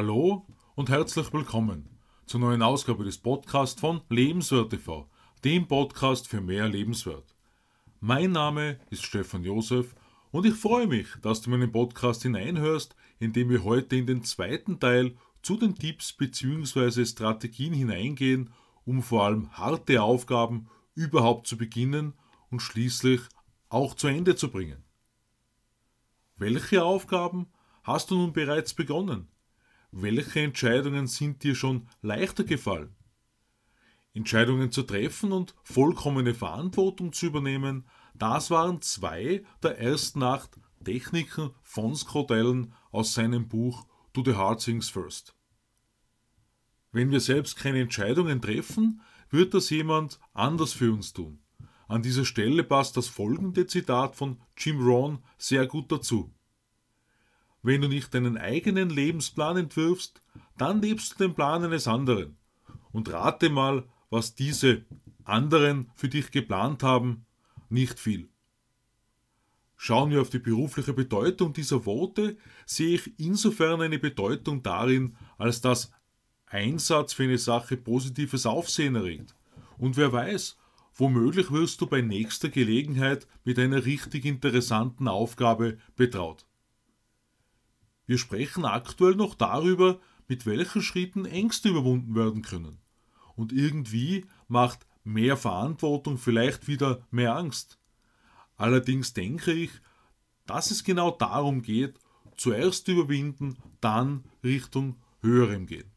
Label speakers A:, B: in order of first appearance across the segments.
A: Hallo und herzlich willkommen zur neuen Ausgabe des Podcasts von Lebenswert TV, dem Podcast für mehr Lebenswert. Mein Name ist Stefan Josef und ich freue mich, dass du meinen Podcast hineinhörst, in dem wir heute in den zweiten Teil zu den Tipps bzw. Strategien hineingehen, um vor allem harte Aufgaben überhaupt zu beginnen und schließlich auch zu Ende zu bringen. Welche Aufgaben hast du nun bereits begonnen? Welche Entscheidungen sind dir schon leichter gefallen? Entscheidungen zu treffen und vollkommene Verantwortung zu übernehmen, das waren zwei der ersten acht Techniken von Scott Allen aus seinem Buch Do the Hard Things First. Wenn wir selbst keine Entscheidungen treffen, wird das jemand anders für uns tun. An dieser Stelle passt das folgende Zitat von Jim Rohn sehr gut dazu. Wenn du nicht deinen eigenen Lebensplan entwirfst, dann lebst du den Plan eines anderen. Und rate mal, was diese anderen für dich geplant haben, nicht viel. Schauen wir auf die berufliche Bedeutung dieser Worte, sehe ich insofern eine Bedeutung darin, als dass Einsatz für eine Sache positives Aufsehen erregt. Und wer weiß, womöglich wirst du bei nächster Gelegenheit mit einer richtig interessanten Aufgabe betraut. Wir sprechen aktuell noch darüber, mit welchen Schritten Ängste überwunden werden können. Und irgendwie macht mehr Verantwortung vielleicht wieder mehr Angst. Allerdings denke ich, dass es genau darum geht, zuerst überwinden, dann Richtung höherem gehen.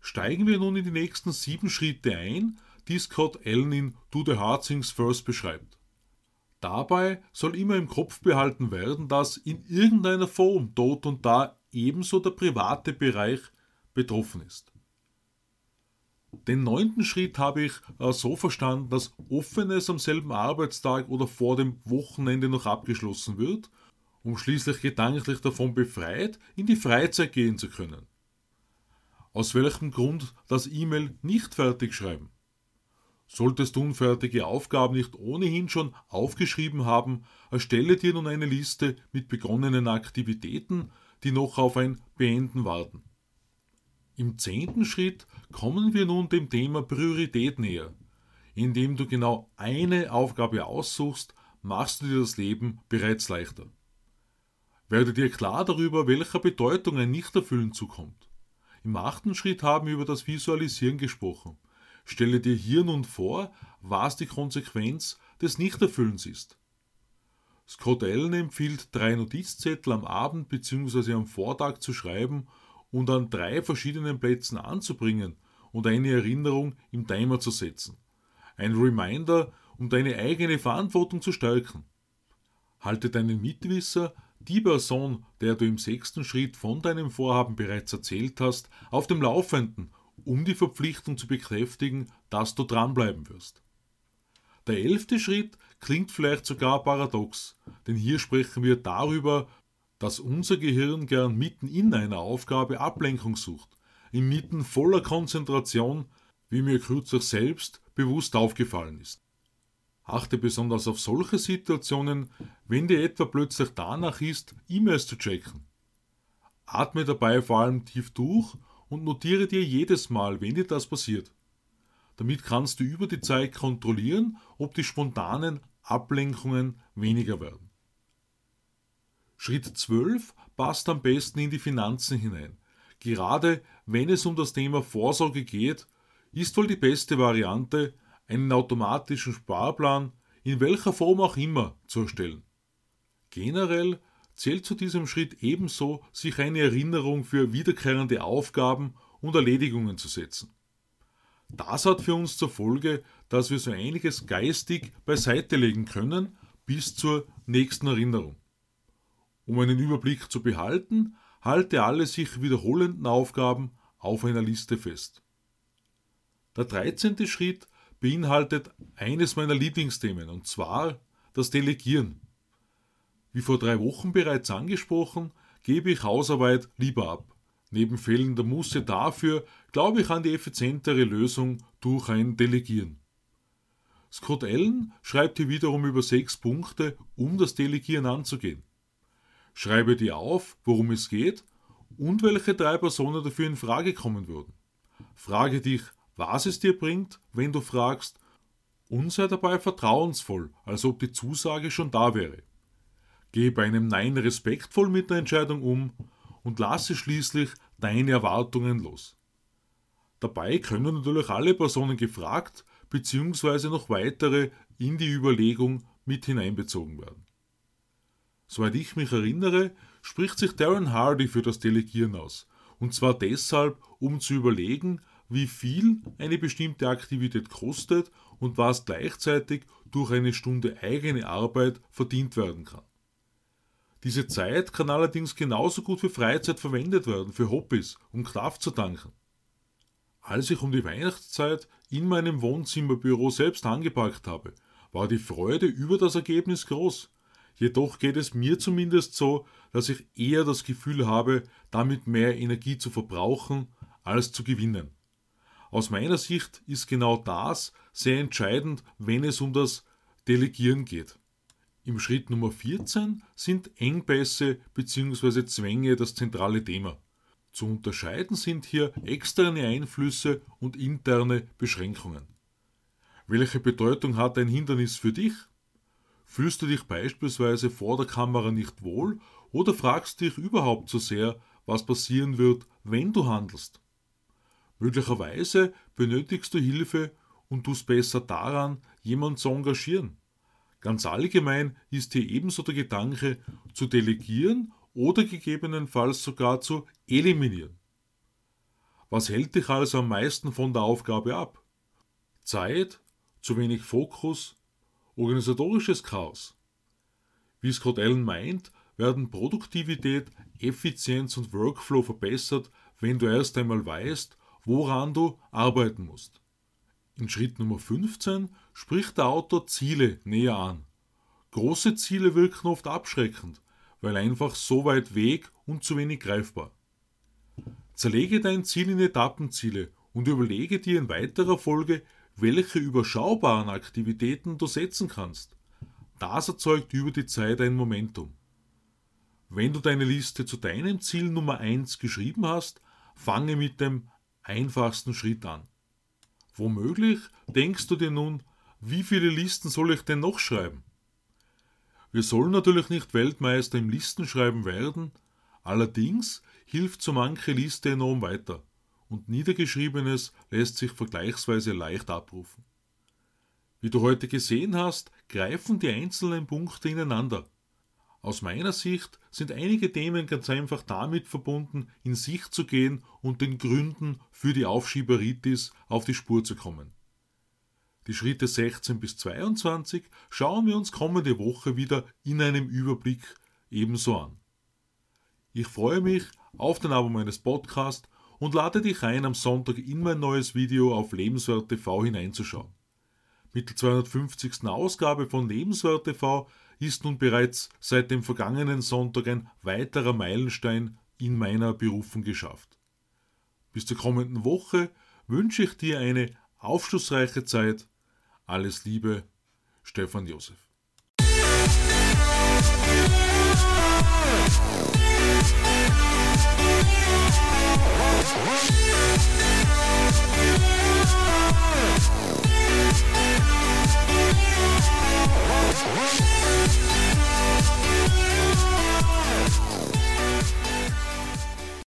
A: Steigen wir nun in die nächsten sieben Schritte ein, die Scott Allen in Do the Hard Things First beschreibt. Dabei soll immer im Kopf behalten werden, dass in irgendeiner Form dort und da ebenso der private Bereich betroffen ist. Den neunten Schritt habe ich äh, so verstanden, dass Offenes am selben Arbeitstag oder vor dem Wochenende noch abgeschlossen wird, um schließlich gedanklich davon befreit in die Freizeit gehen zu können. Aus welchem Grund das E-Mail nicht fertig schreiben? Solltest du unfertige Aufgaben nicht ohnehin schon aufgeschrieben haben, erstelle dir nun eine Liste mit begonnenen Aktivitäten, die noch auf ein Beenden warten. Im zehnten Schritt kommen wir nun dem Thema Priorität näher. Indem du genau eine Aufgabe aussuchst, machst du dir das Leben bereits leichter. Werde dir klar darüber, welcher Bedeutung ein Nichterfüllen zukommt. Im achten Schritt haben wir über das Visualisieren gesprochen. Stelle dir hier nun vor, was die Konsequenz des Nichterfüllens ist. Scott Allen empfiehlt, drei Notizzettel am Abend bzw. am Vortag zu schreiben und an drei verschiedenen Plätzen anzubringen und eine Erinnerung im Timer zu setzen. Ein Reminder, um deine eigene Verantwortung zu stärken. Halte deinen Mitwisser, die Person, der du im sechsten Schritt von deinem Vorhaben bereits erzählt hast, auf dem Laufenden um die Verpflichtung zu bekräftigen, dass du dranbleiben wirst. Der elfte Schritt klingt vielleicht sogar paradox, denn hier sprechen wir darüber, dass unser Gehirn gern mitten in einer Aufgabe Ablenkung sucht, inmitten voller Konzentration, wie mir kürzlich selbst bewusst aufgefallen ist. Achte besonders auf solche Situationen, wenn dir etwa plötzlich danach ist, E-Mails zu checken. Atme dabei vor allem tief durch und notiere dir jedes Mal, wenn dir das passiert. Damit kannst du über die Zeit kontrollieren, ob die spontanen Ablenkungen weniger werden. Schritt 12 passt am besten in die Finanzen hinein. Gerade wenn es um das Thema Vorsorge geht, ist wohl die beste Variante, einen automatischen Sparplan in welcher Form auch immer zu erstellen. Generell zählt zu diesem Schritt ebenso, sich eine Erinnerung für wiederkehrende Aufgaben und Erledigungen zu setzen. Das hat für uns zur Folge, dass wir so einiges geistig beiseite legen können bis zur nächsten Erinnerung. Um einen Überblick zu behalten, halte alle sich wiederholenden Aufgaben auf einer Liste fest. Der 13. Schritt beinhaltet eines meiner Lieblingsthemen, und zwar das Delegieren. Wie vor drei Wochen bereits angesprochen, gebe ich Hausarbeit lieber ab. Neben fehlender Musse dafür glaube ich an die effizientere Lösung durch ein Delegieren. Scott Allen schreibt hier wiederum über sechs Punkte, um das Delegieren anzugehen. Schreibe dir auf, worum es geht und welche drei Personen dafür in Frage kommen würden. Frage dich, was es dir bringt, wenn du fragst, und sei dabei vertrauensvoll, als ob die Zusage schon da wäre. Gehe bei einem Nein respektvoll mit der Entscheidung um und lasse schließlich deine Erwartungen los. Dabei können natürlich alle Personen gefragt bzw. noch weitere in die Überlegung mit hineinbezogen werden. Soweit ich mich erinnere, spricht sich Darren Hardy für das Delegieren aus. Und zwar deshalb, um zu überlegen, wie viel eine bestimmte Aktivität kostet und was gleichzeitig durch eine Stunde eigene Arbeit verdient werden kann. Diese Zeit kann allerdings genauso gut für Freizeit verwendet werden, für Hobbys, um Kraft zu tanken. Als ich um die Weihnachtszeit in meinem Wohnzimmerbüro selbst angepackt habe, war die Freude über das Ergebnis groß. Jedoch geht es mir zumindest so, dass ich eher das Gefühl habe, damit mehr Energie zu verbrauchen als zu gewinnen. Aus meiner Sicht ist genau das sehr entscheidend, wenn es um das Delegieren geht. Im Schritt Nummer 14 sind Engpässe bzw. Zwänge das zentrale Thema. Zu unterscheiden sind hier externe Einflüsse und interne Beschränkungen. Welche Bedeutung hat ein Hindernis für dich? Fühlst du dich beispielsweise vor der Kamera nicht wohl oder fragst dich überhaupt so sehr, was passieren wird, wenn du handelst? Möglicherweise benötigst du Hilfe und tust besser daran, jemanden zu engagieren. Ganz allgemein ist hier ebenso der Gedanke, zu delegieren oder gegebenenfalls sogar zu eliminieren. Was hält dich also am meisten von der Aufgabe ab? Zeit, zu wenig Fokus, organisatorisches Chaos. Wie Scott Allen meint, werden Produktivität, Effizienz und Workflow verbessert, wenn du erst einmal weißt, woran du arbeiten musst. In Schritt Nummer 15 spricht der Autor Ziele näher an. Große Ziele wirken oft abschreckend, weil einfach so weit weg und zu wenig greifbar. Zerlege dein Ziel in Etappenziele und überlege dir in weiterer Folge, welche überschaubaren Aktivitäten du setzen kannst. Das erzeugt über die Zeit ein Momentum. Wenn du deine Liste zu deinem Ziel Nummer 1 geschrieben hast, fange mit dem einfachsten Schritt an. Womöglich denkst du dir nun, wie viele Listen soll ich denn noch schreiben? Wir sollen natürlich nicht Weltmeister im Listenschreiben werden, allerdings hilft so manche Liste enorm weiter und Niedergeschriebenes lässt sich vergleichsweise leicht abrufen. Wie du heute gesehen hast, greifen die einzelnen Punkte ineinander. Aus meiner Sicht sind einige Themen ganz einfach damit verbunden, in sich zu gehen und den Gründen für die Aufschieberitis auf die Spur zu kommen. Die Schritte 16 bis 22 schauen wir uns kommende Woche wieder in einem Überblick ebenso an. Ich freue mich auf den Abo meines Podcasts und lade dich ein, am Sonntag in mein neues Video auf Lebenswert TV hineinzuschauen. Mit der 250. Ausgabe von Lebenswert TV ist nun bereits seit dem vergangenen Sonntag ein weiterer Meilenstein in meiner Berufung geschafft. Bis zur kommenden Woche wünsche ich dir eine aufschlussreiche Zeit. Alles Liebe, Stefan Josef.